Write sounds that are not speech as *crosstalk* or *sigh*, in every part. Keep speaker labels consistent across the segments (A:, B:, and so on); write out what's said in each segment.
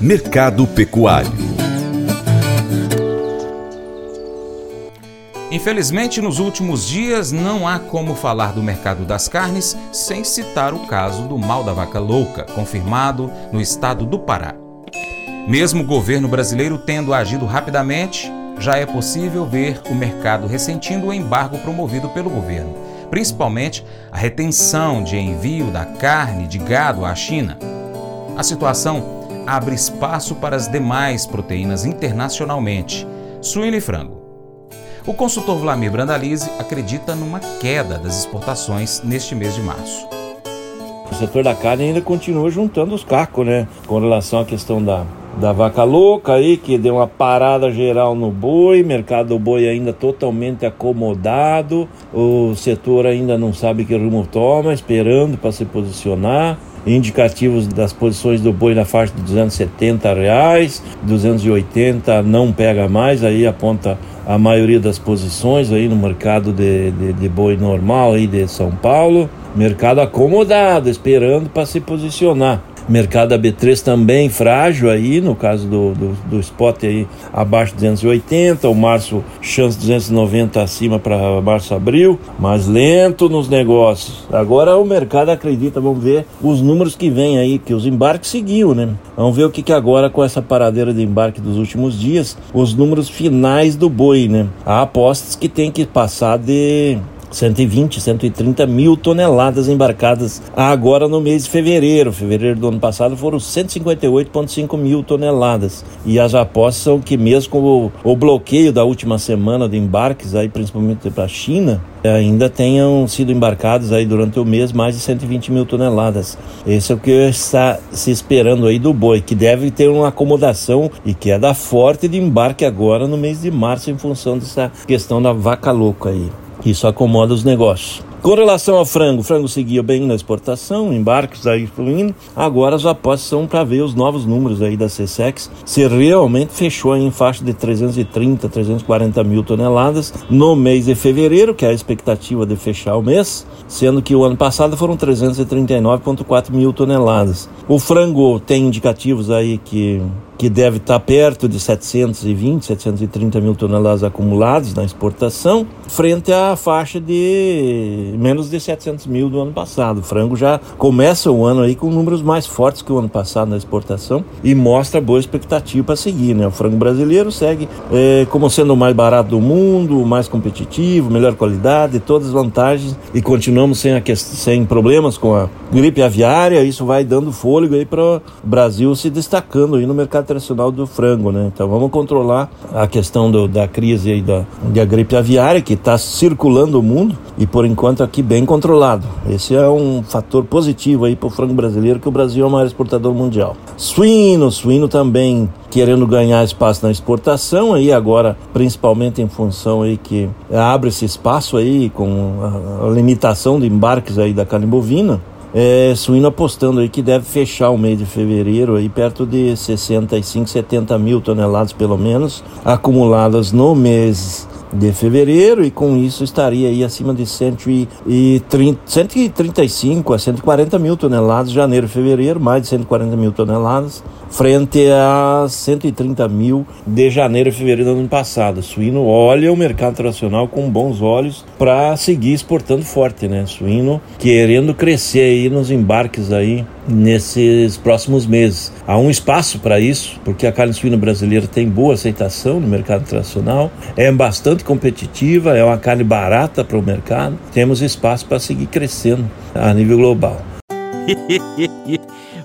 A: Mercado Pecuário
B: Infelizmente, nos últimos dias não há como falar do mercado das carnes sem citar o caso do mal da vaca louca, confirmado no estado do Pará. Mesmo o governo brasileiro tendo agido rapidamente, já é possível ver o mercado ressentindo o embargo promovido pelo governo, principalmente a retenção de envio da carne de gado à China. A situação abre espaço para as demais proteínas internacionalmente, suíno e frango. O consultor Vlamir Brandalize acredita numa queda das exportações neste mês de março.
C: O setor da carne ainda continua juntando os cacos, né? Com relação à questão da, da vaca louca aí, que deu uma parada geral no boi, mercado do boi ainda totalmente acomodado, o setor ainda não sabe que rumo toma, esperando para se posicionar indicativos das posições do boi na faixa de 270 reais, 280 não pega mais, aí aponta a maioria das posições aí no mercado de, de, de boi normal aí de São Paulo, mercado acomodado, esperando para se posicionar. Mercado AB3 também frágil aí, no caso do, do, do spot aí abaixo de 280, o março chance 290 acima para março abril, mas lento nos negócios. Agora o mercado acredita, vamos ver os números que vem aí, que os embarques seguiu, né? Vamos ver o que, que agora com essa paradeira de embarque dos últimos dias, os números finais do boi, né? Há apostas que tem que passar de 120, 130 mil toneladas embarcadas agora no mês de fevereiro. Fevereiro do ano passado foram 158,5 mil toneladas. E as apostas são que mesmo com o, o bloqueio da última semana de embarques, aí principalmente para a China, ainda tenham sido embarcados aí durante o mês mais de 120 mil toneladas. Esse é o que está se esperando aí do boi, que deve ter uma acomodação e queda forte de embarque agora no mês de março em função dessa questão da vaca louca aí. Isso acomoda os negócios. Com relação ao frango, o frango seguia bem na exportação, embarques aí fluindo. Agora as apostas são para ver os novos números aí da CSEX. Se realmente fechou em faixa de 330, 340 mil toneladas no mês de fevereiro, que é a expectativa de fechar o mês, sendo que o ano passado foram 339,4 mil toneladas. O frango tem indicativos aí que que deve estar perto de 720, 730 mil toneladas acumuladas na exportação, frente à faixa de menos de 700 mil do ano passado. O frango já começa o ano aí com números mais fortes que o ano passado na exportação e mostra boa expectativa para seguir. Né? O frango brasileiro segue é, como sendo o mais barato do mundo, o mais competitivo, melhor qualidade, todas as vantagens e continuamos sem, a, sem problemas com a gripe aviária. Isso vai dando fôlego aí para o Brasil se destacando aí no mercado internacional do frango, né? Então vamos controlar a questão do, da crise aí da, da gripe aviária que está circulando o mundo e por enquanto aqui bem controlado. Esse é um fator positivo aí para o frango brasileiro que o Brasil é o maior exportador mundial. Suíno, suíno também querendo ganhar espaço na exportação aí agora principalmente em função aí que abre esse espaço aí com a, limitação de embarques aí da carne bovina é, suíno apostando aí que deve fechar o mês de fevereiro aí perto de 65, 70 mil toneladas pelo menos acumuladas no mês de fevereiro e com isso estaria aí acima de 130, 135 a 140 mil toneladas janeiro e fevereiro, mais de 140 mil toneladas frente a 130 mil de janeiro e fevereiro do ano passado. Suíno olha o mercado internacional com bons olhos para seguir exportando forte, né? Suíno querendo crescer aí nos embarques aí nesses próximos meses. Há um espaço para isso, porque a carne suína brasileira tem boa aceitação no mercado internacional, é bastante competitiva, é uma carne barata para o mercado. Temos espaço para seguir crescendo a nível global. *laughs*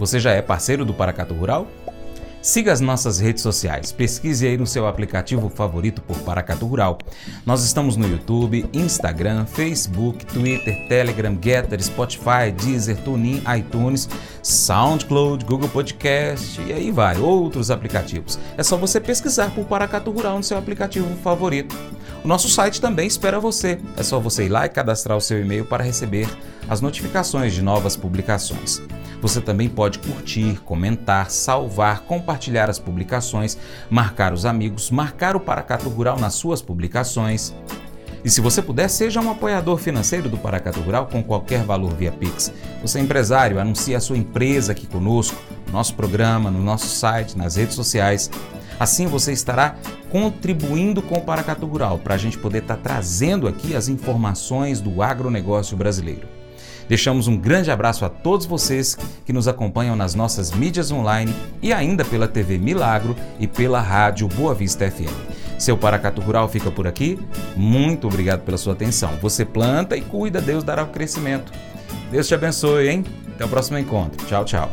B: Você já é parceiro do Paracato Rural? Siga as nossas redes sociais. Pesquise aí no seu aplicativo favorito por Paracatu Rural. Nós estamos no YouTube, Instagram, Facebook, Twitter, Telegram, Getter, Spotify, Deezer, TuneIn, iTunes, SoundCloud, Google Podcast e aí vai, outros aplicativos. É só você pesquisar por Paracatu Rural no seu aplicativo favorito. O nosso site também espera você. É só você ir lá e cadastrar o seu e-mail para receber as notificações de novas publicações. Você também pode curtir, comentar, salvar, compartilhar as publicações, marcar os amigos, marcar o Paracato Rural nas suas publicações. E se você puder, seja um apoiador financeiro do Paracato Rural com qualquer valor via Pix. Você é empresário, anuncie a sua empresa aqui conosco, no nosso programa, no nosso site, nas redes sociais. Assim você estará contribuindo com o Paracato Rural para a gente poder estar tá trazendo aqui as informações do agronegócio brasileiro. Deixamos um grande abraço a todos vocês que nos acompanham nas nossas mídias online e ainda pela TV Milagro e pela rádio Boa Vista FM. Seu Paracato Rural fica por aqui. Muito obrigado pela sua atenção. Você planta e cuida, Deus dará o crescimento. Deus te abençoe, hein? Até o próximo encontro. Tchau, tchau.